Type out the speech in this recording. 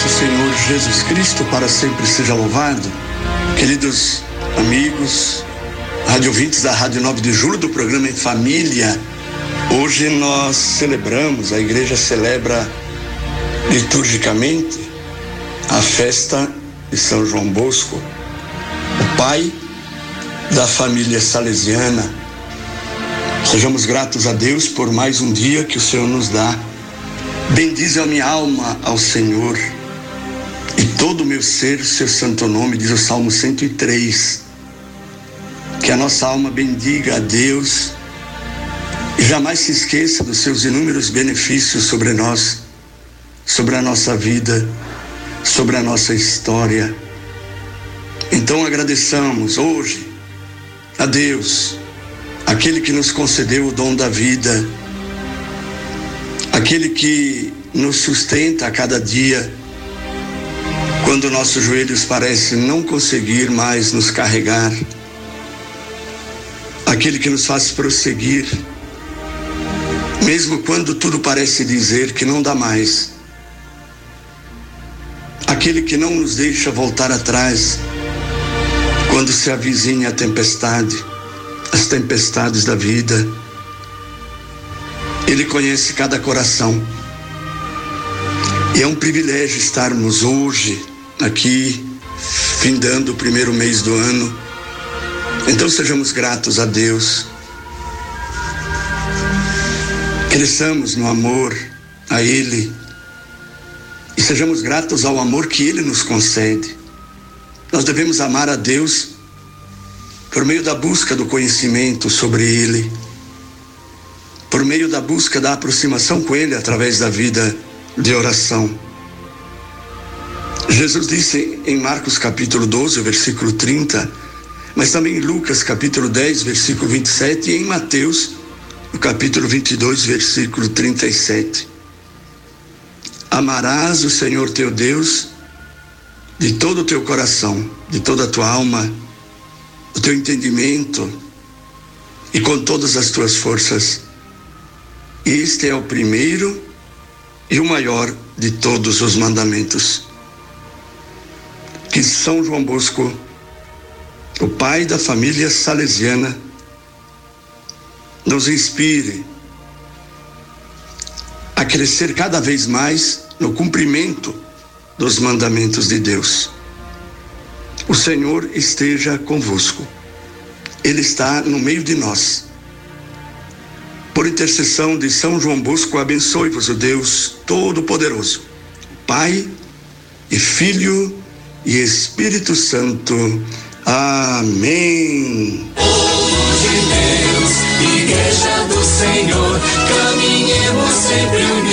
Nosso Senhor Jesus Cristo, para sempre seja louvado. Queridos amigos, rádio ouvintes da Rádio 9 de Julho, do programa Em Família, hoje nós celebramos, a igreja celebra liturgicamente a festa de São João Bosco, o pai da família salesiana. Sejamos gratos a Deus por mais um dia que o Senhor nos dá. Bendize a minha alma ao Senhor todo o meu ser, seu santo nome, diz o Salmo 103. Que a nossa alma bendiga a Deus e jamais se esqueça dos seus inúmeros benefícios sobre nós, sobre a nossa vida, sobre a nossa história. Então agradeçamos hoje a Deus, aquele que nos concedeu o dom da vida, aquele que nos sustenta a cada dia, quando nossos joelhos parecem não conseguir mais nos carregar, aquele que nos faz prosseguir, mesmo quando tudo parece dizer que não dá mais, aquele que não nos deixa voltar atrás quando se avizinha a tempestade, as tempestades da vida. Ele conhece cada coração. E é um privilégio estarmos hoje aqui, findando o primeiro mês do ano. Então sejamos gratos a Deus. Cresçamos no amor a Ele e sejamos gratos ao amor que Ele nos concede. Nós devemos amar a Deus por meio da busca do conhecimento sobre Ele, por meio da busca da aproximação com Ele através da vida de oração. Jesus disse em Marcos capítulo 12, versículo 30, mas também em Lucas capítulo 10, versículo 27 e em Mateus, no capítulo 22, versículo 37. Amarás o Senhor teu Deus de todo o teu coração, de toda a tua alma, o teu entendimento e com todas as tuas forças. Este é o primeiro e o maior de todos os mandamentos. Que São João Bosco, o pai da família salesiana, nos inspire a crescer cada vez mais no cumprimento dos mandamentos de Deus. O Senhor esteja convosco. Ele está no meio de nós. Por intercessão de São João Bosco, abençoe-vos o Deus Todo-Poderoso, Pai e Filho e Espírito Santo. Amém. Povo de Deus, Igreja do Senhor, caminhemos sempre unidos.